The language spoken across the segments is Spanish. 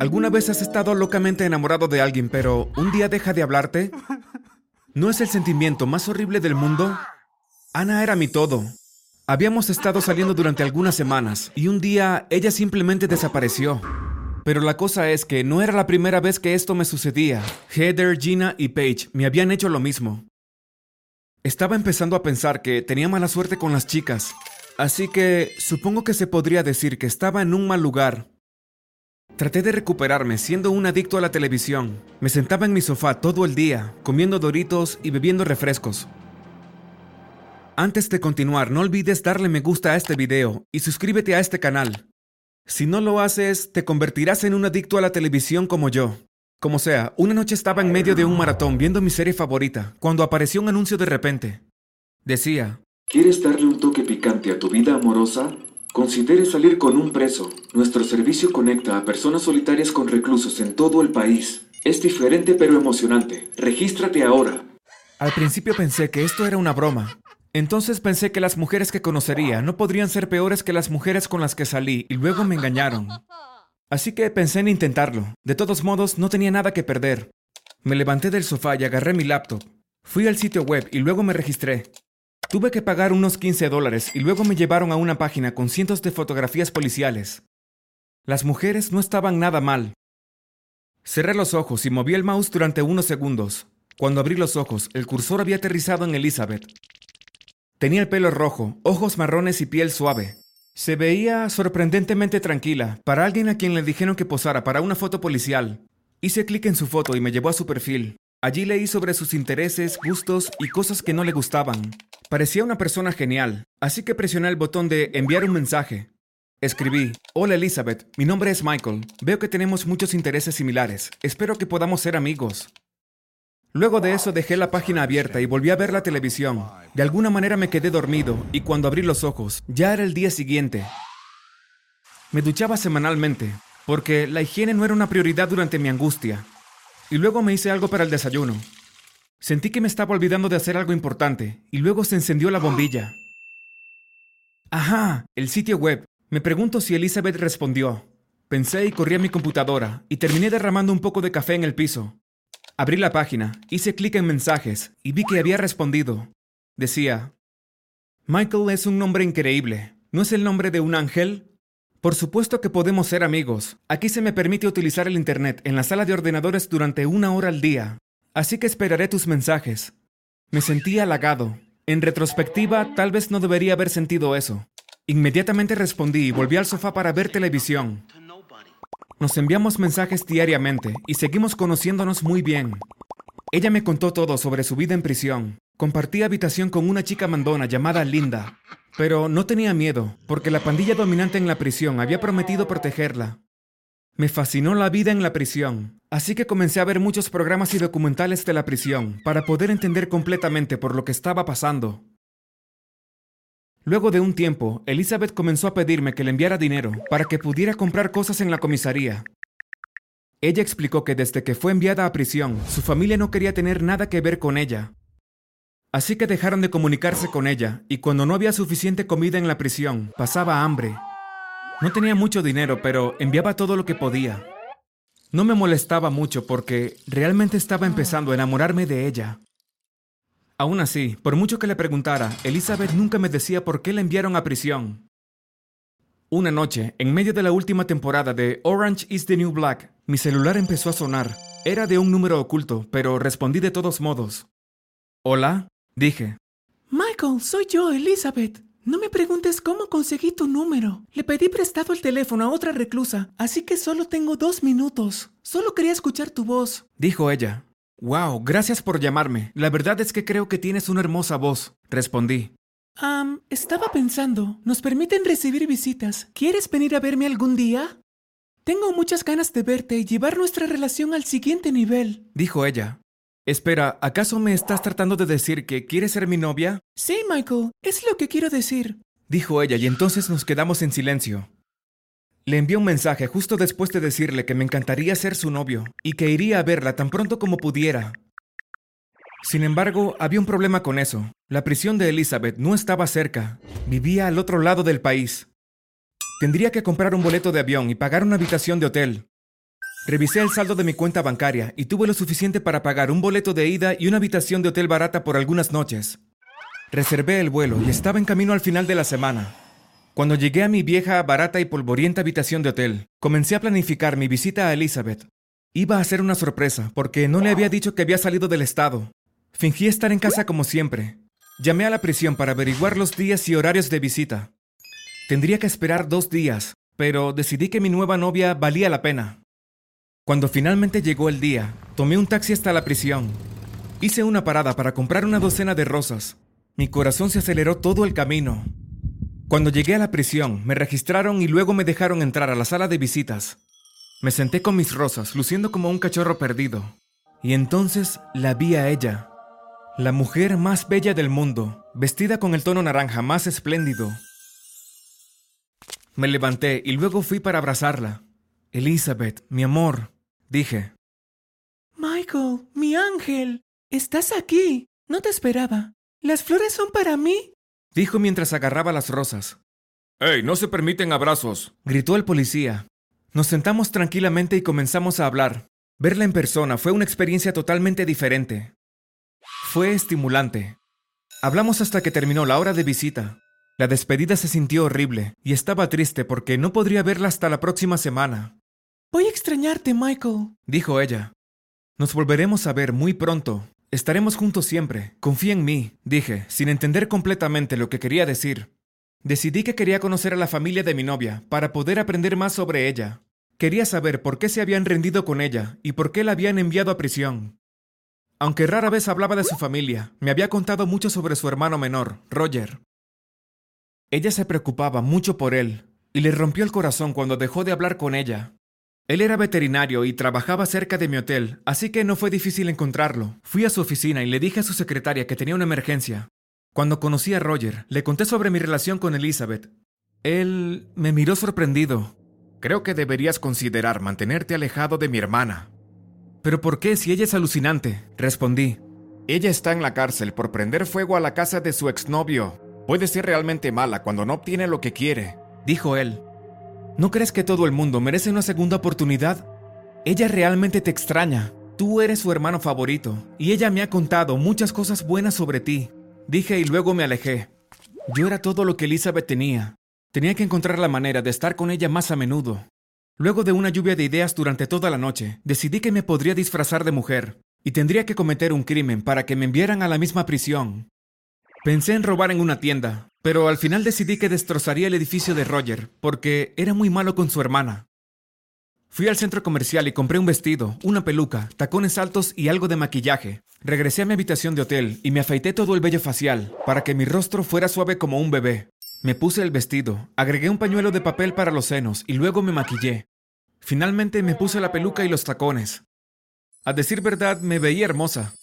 ¿Alguna vez has estado locamente enamorado de alguien, pero un día deja de hablarte? ¿No es el sentimiento más horrible del mundo? Ana era mi todo. Habíamos estado saliendo durante algunas semanas y un día ella simplemente desapareció. Pero la cosa es que no era la primera vez que esto me sucedía. Heather, Gina y Paige me habían hecho lo mismo. Estaba empezando a pensar que tenía mala suerte con las chicas, así que supongo que se podría decir que estaba en un mal lugar. Traté de recuperarme siendo un adicto a la televisión. Me sentaba en mi sofá todo el día, comiendo doritos y bebiendo refrescos. Antes de continuar, no olvides darle me gusta a este video y suscríbete a este canal. Si no lo haces, te convertirás en un adicto a la televisión como yo. Como sea, una noche estaba en medio de un maratón viendo mi serie favorita, cuando apareció un anuncio de repente. Decía, ¿Quieres darle un toque picante a tu vida amorosa? Considere salir con un preso. Nuestro servicio conecta a personas solitarias con reclusos en todo el país. Es diferente pero emocionante. Regístrate ahora. Al principio pensé que esto era una broma, entonces pensé que las mujeres que conocería no podrían ser peores que las mujeres con las que salí y luego me engañaron. Así que pensé en intentarlo. De todos modos, no tenía nada que perder. Me levanté del sofá y agarré mi laptop. Fui al sitio web y luego me registré. Tuve que pagar unos 15 dólares y luego me llevaron a una página con cientos de fotografías policiales. Las mujeres no estaban nada mal. Cerré los ojos y moví el mouse durante unos segundos. Cuando abrí los ojos, el cursor había aterrizado en Elizabeth. Tenía el pelo rojo, ojos marrones y piel suave. Se veía sorprendentemente tranquila, para alguien a quien le dijeron que posara para una foto policial. Hice clic en su foto y me llevó a su perfil. Allí leí sobre sus intereses, gustos y cosas que no le gustaban. Parecía una persona genial, así que presioné el botón de enviar un mensaje. Escribí, Hola Elizabeth, mi nombre es Michael. Veo que tenemos muchos intereses similares. Espero que podamos ser amigos. Luego de eso dejé la página abierta y volví a ver la televisión. De alguna manera me quedé dormido y cuando abrí los ojos ya era el día siguiente. Me duchaba semanalmente, porque la higiene no era una prioridad durante mi angustia. Y luego me hice algo para el desayuno. Sentí que me estaba olvidando de hacer algo importante, y luego se encendió la bombilla. Ajá, el sitio web. Me pregunto si Elizabeth respondió. Pensé y corrí a mi computadora, y terminé derramando un poco de café en el piso. Abrí la página, hice clic en mensajes y vi que había respondido. Decía, Michael es un nombre increíble. ¿No es el nombre de un ángel? Por supuesto que podemos ser amigos. Aquí se me permite utilizar el Internet en la sala de ordenadores durante una hora al día. Así que esperaré tus mensajes. Me sentí halagado. En retrospectiva, tal vez no debería haber sentido eso. Inmediatamente respondí y volví al sofá para ver televisión. Nos enviamos mensajes diariamente y seguimos conociéndonos muy bien. Ella me contó todo sobre su vida en prisión. Compartí habitación con una chica mandona llamada Linda, pero no tenía miedo, porque la pandilla dominante en la prisión había prometido protegerla. Me fascinó la vida en la prisión, así que comencé a ver muchos programas y documentales de la prisión para poder entender completamente por lo que estaba pasando. Luego de un tiempo, Elizabeth comenzó a pedirme que le enviara dinero para que pudiera comprar cosas en la comisaría. Ella explicó que desde que fue enviada a prisión, su familia no quería tener nada que ver con ella. Así que dejaron de comunicarse con ella, y cuando no había suficiente comida en la prisión, pasaba hambre. No tenía mucho dinero, pero enviaba todo lo que podía. No me molestaba mucho porque realmente estaba empezando a enamorarme de ella. Aún así, por mucho que le preguntara, Elizabeth nunca me decía por qué la enviaron a prisión. Una noche, en medio de la última temporada de Orange is the New Black, mi celular empezó a sonar. Era de un número oculto, pero respondí de todos modos. Hola, dije. Michael, soy yo, Elizabeth. No me preguntes cómo conseguí tu número. Le pedí prestado el teléfono a otra reclusa, así que solo tengo dos minutos. Solo quería escuchar tu voz. Dijo ella. Wow, gracias por llamarme. La verdad es que creo que tienes una hermosa voz, respondí. Um, estaba pensando, nos permiten recibir visitas. ¿Quieres venir a verme algún día? Tengo muchas ganas de verte y llevar nuestra relación al siguiente nivel, dijo ella. Espera, ¿acaso me estás tratando de decir que quieres ser mi novia? Sí, Michael, es lo que quiero decir, dijo ella y entonces nos quedamos en silencio. Le envié un mensaje justo después de decirle que me encantaría ser su novio y que iría a verla tan pronto como pudiera. Sin embargo, había un problema con eso. La prisión de Elizabeth no estaba cerca. Vivía al otro lado del país. Tendría que comprar un boleto de avión y pagar una habitación de hotel. Revisé el saldo de mi cuenta bancaria y tuve lo suficiente para pagar un boleto de ida y una habitación de hotel barata por algunas noches. Reservé el vuelo y estaba en camino al final de la semana. Cuando llegué a mi vieja, barata y polvorienta habitación de hotel, comencé a planificar mi visita a Elizabeth. Iba a ser una sorpresa, porque no le había dicho que había salido del estado. Fingí estar en casa como siempre. Llamé a la prisión para averiguar los días y horarios de visita. Tendría que esperar dos días, pero decidí que mi nueva novia valía la pena. Cuando finalmente llegó el día, tomé un taxi hasta la prisión. Hice una parada para comprar una docena de rosas. Mi corazón se aceleró todo el camino. Cuando llegué a la prisión, me registraron y luego me dejaron entrar a la sala de visitas. Me senté con mis rosas, luciendo como un cachorro perdido. Y entonces la vi a ella. La mujer más bella del mundo, vestida con el tono naranja más espléndido. Me levanté y luego fui para abrazarla. Elizabeth, mi amor, Dije. Michael, mi ángel, estás aquí. No te esperaba. ¿Las flores son para mí? Dijo mientras agarraba las rosas. ¡Ey, no se permiten abrazos! gritó el policía. Nos sentamos tranquilamente y comenzamos a hablar. Verla en persona fue una experiencia totalmente diferente. Fue estimulante. Hablamos hasta que terminó la hora de visita. La despedida se sintió horrible y estaba triste porque no podría verla hasta la próxima semana. Voy a extrañarte, Michael, dijo ella. Nos volveremos a ver muy pronto. Estaremos juntos siempre. Confía en mí, dije, sin entender completamente lo que quería decir. Decidí que quería conocer a la familia de mi novia para poder aprender más sobre ella. Quería saber por qué se habían rendido con ella y por qué la habían enviado a prisión. Aunque rara vez hablaba de su familia, me había contado mucho sobre su hermano menor, Roger. Ella se preocupaba mucho por él, y le rompió el corazón cuando dejó de hablar con ella. Él era veterinario y trabajaba cerca de mi hotel, así que no fue difícil encontrarlo. Fui a su oficina y le dije a su secretaria que tenía una emergencia. Cuando conocí a Roger, le conté sobre mi relación con Elizabeth. Él me miró sorprendido. Creo que deberías considerar mantenerte alejado de mi hermana. ¿Pero por qué si ella es alucinante? Respondí. Ella está en la cárcel por prender fuego a la casa de su exnovio. Puede ser realmente mala cuando no obtiene lo que quiere, dijo él. ¿No crees que todo el mundo merece una segunda oportunidad? Ella realmente te extraña. Tú eres su hermano favorito, y ella me ha contado muchas cosas buenas sobre ti. Dije y luego me alejé. Yo era todo lo que Elizabeth tenía. Tenía que encontrar la manera de estar con ella más a menudo. Luego de una lluvia de ideas durante toda la noche, decidí que me podría disfrazar de mujer, y tendría que cometer un crimen para que me enviaran a la misma prisión. Pensé en robar en una tienda, pero al final decidí que destrozaría el edificio de Roger, porque era muy malo con su hermana. Fui al centro comercial y compré un vestido, una peluca, tacones altos y algo de maquillaje. Regresé a mi habitación de hotel y me afeité todo el vello facial, para que mi rostro fuera suave como un bebé. Me puse el vestido, agregué un pañuelo de papel para los senos y luego me maquillé. Finalmente me puse la peluca y los tacones. A decir verdad, me veía hermosa.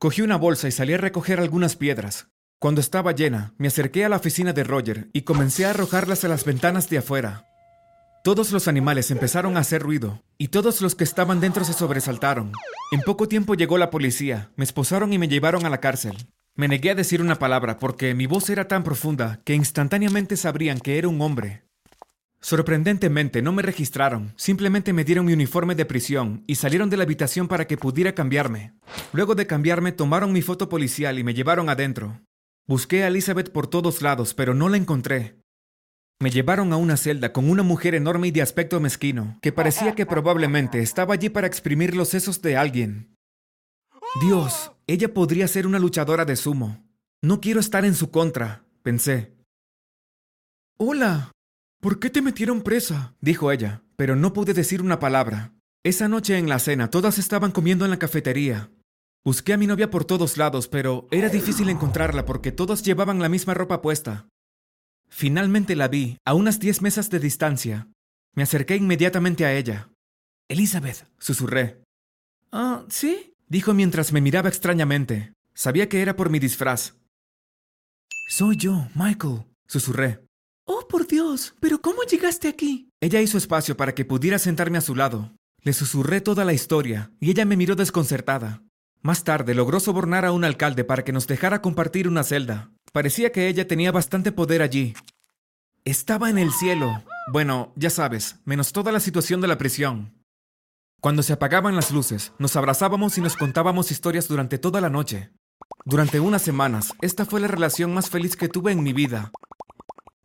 Cogí una bolsa y salí a recoger algunas piedras. Cuando estaba llena, me acerqué a la oficina de Roger y comencé a arrojarlas a las ventanas de afuera. Todos los animales empezaron a hacer ruido, y todos los que estaban dentro se sobresaltaron. En poco tiempo llegó la policía, me esposaron y me llevaron a la cárcel. Me negué a decir una palabra porque mi voz era tan profunda que instantáneamente sabrían que era un hombre. Sorprendentemente no me registraron, simplemente me dieron mi uniforme de prisión y salieron de la habitación para que pudiera cambiarme. Luego de cambiarme tomaron mi foto policial y me llevaron adentro. Busqué a Elizabeth por todos lados, pero no la encontré. Me llevaron a una celda con una mujer enorme y de aspecto mezquino, que parecía que probablemente estaba allí para exprimir los sesos de alguien. Dios, ella podría ser una luchadora de sumo. No quiero estar en su contra, pensé. Hola, ¿por qué te metieron presa? dijo ella, pero no pude decir una palabra. Esa noche en la cena todas estaban comiendo en la cafetería. Busqué a mi novia por todos lados, pero era difícil encontrarla porque todos llevaban la misma ropa puesta. Finalmente la vi, a unas diez mesas de distancia. Me acerqué inmediatamente a ella. Elizabeth, susurré. Ah, ¿sí? Dijo mientras me miraba extrañamente. Sabía que era por mi disfraz. Soy yo, Michael, susurré. Oh, por Dios, pero ¿cómo llegaste aquí? Ella hizo espacio para que pudiera sentarme a su lado. Le susurré toda la historia, y ella me miró desconcertada. Más tarde logró sobornar a un alcalde para que nos dejara compartir una celda. Parecía que ella tenía bastante poder allí. Estaba en el cielo. Bueno, ya sabes, menos toda la situación de la prisión. Cuando se apagaban las luces, nos abrazábamos y nos contábamos historias durante toda la noche. Durante unas semanas, esta fue la relación más feliz que tuve en mi vida.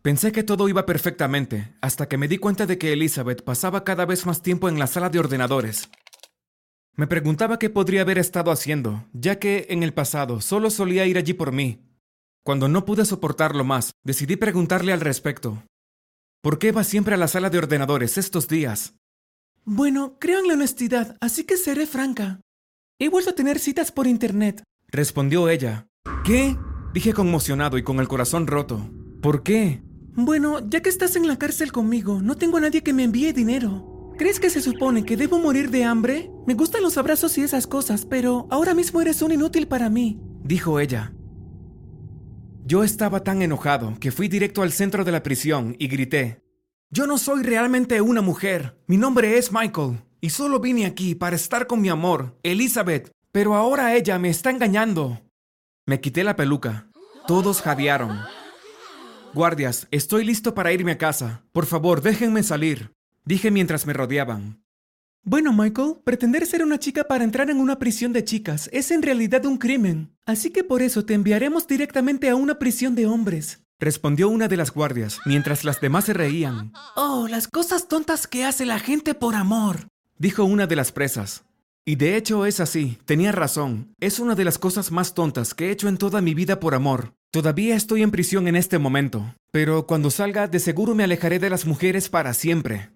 Pensé que todo iba perfectamente, hasta que me di cuenta de que Elizabeth pasaba cada vez más tiempo en la sala de ordenadores. Me preguntaba qué podría haber estado haciendo, ya que en el pasado solo solía ir allí por mí. Cuando no pude soportarlo más, decidí preguntarle al respecto. ¿Por qué va siempre a la sala de ordenadores estos días? Bueno, creo en la honestidad, así que seré franca. He vuelto a tener citas por internet. Respondió ella. ¿Qué? Dije conmocionado y con el corazón roto. ¿Por qué? Bueno, ya que estás en la cárcel conmigo, no tengo a nadie que me envíe dinero. ¿Crees que se supone que debo morir de hambre? Me gustan los abrazos y esas cosas, pero ahora mismo eres un inútil para mí. Dijo ella. Yo estaba tan enojado que fui directo al centro de la prisión y grité. Yo no soy realmente una mujer. Mi nombre es Michael. Y solo vine aquí para estar con mi amor, Elizabeth. Pero ahora ella me está engañando. Me quité la peluca. Todos jadearon. Guardias, estoy listo para irme a casa. Por favor, déjenme salir. Dije mientras me rodeaban. Bueno, Michael, pretender ser una chica para entrar en una prisión de chicas es en realidad un crimen. Así que por eso te enviaremos directamente a una prisión de hombres. Respondió una de las guardias, mientras las demás se reían. Oh, las cosas tontas que hace la gente por amor. Dijo una de las presas. Y de hecho es así, tenía razón. Es una de las cosas más tontas que he hecho en toda mi vida por amor. Todavía estoy en prisión en este momento, pero cuando salga de seguro me alejaré de las mujeres para siempre.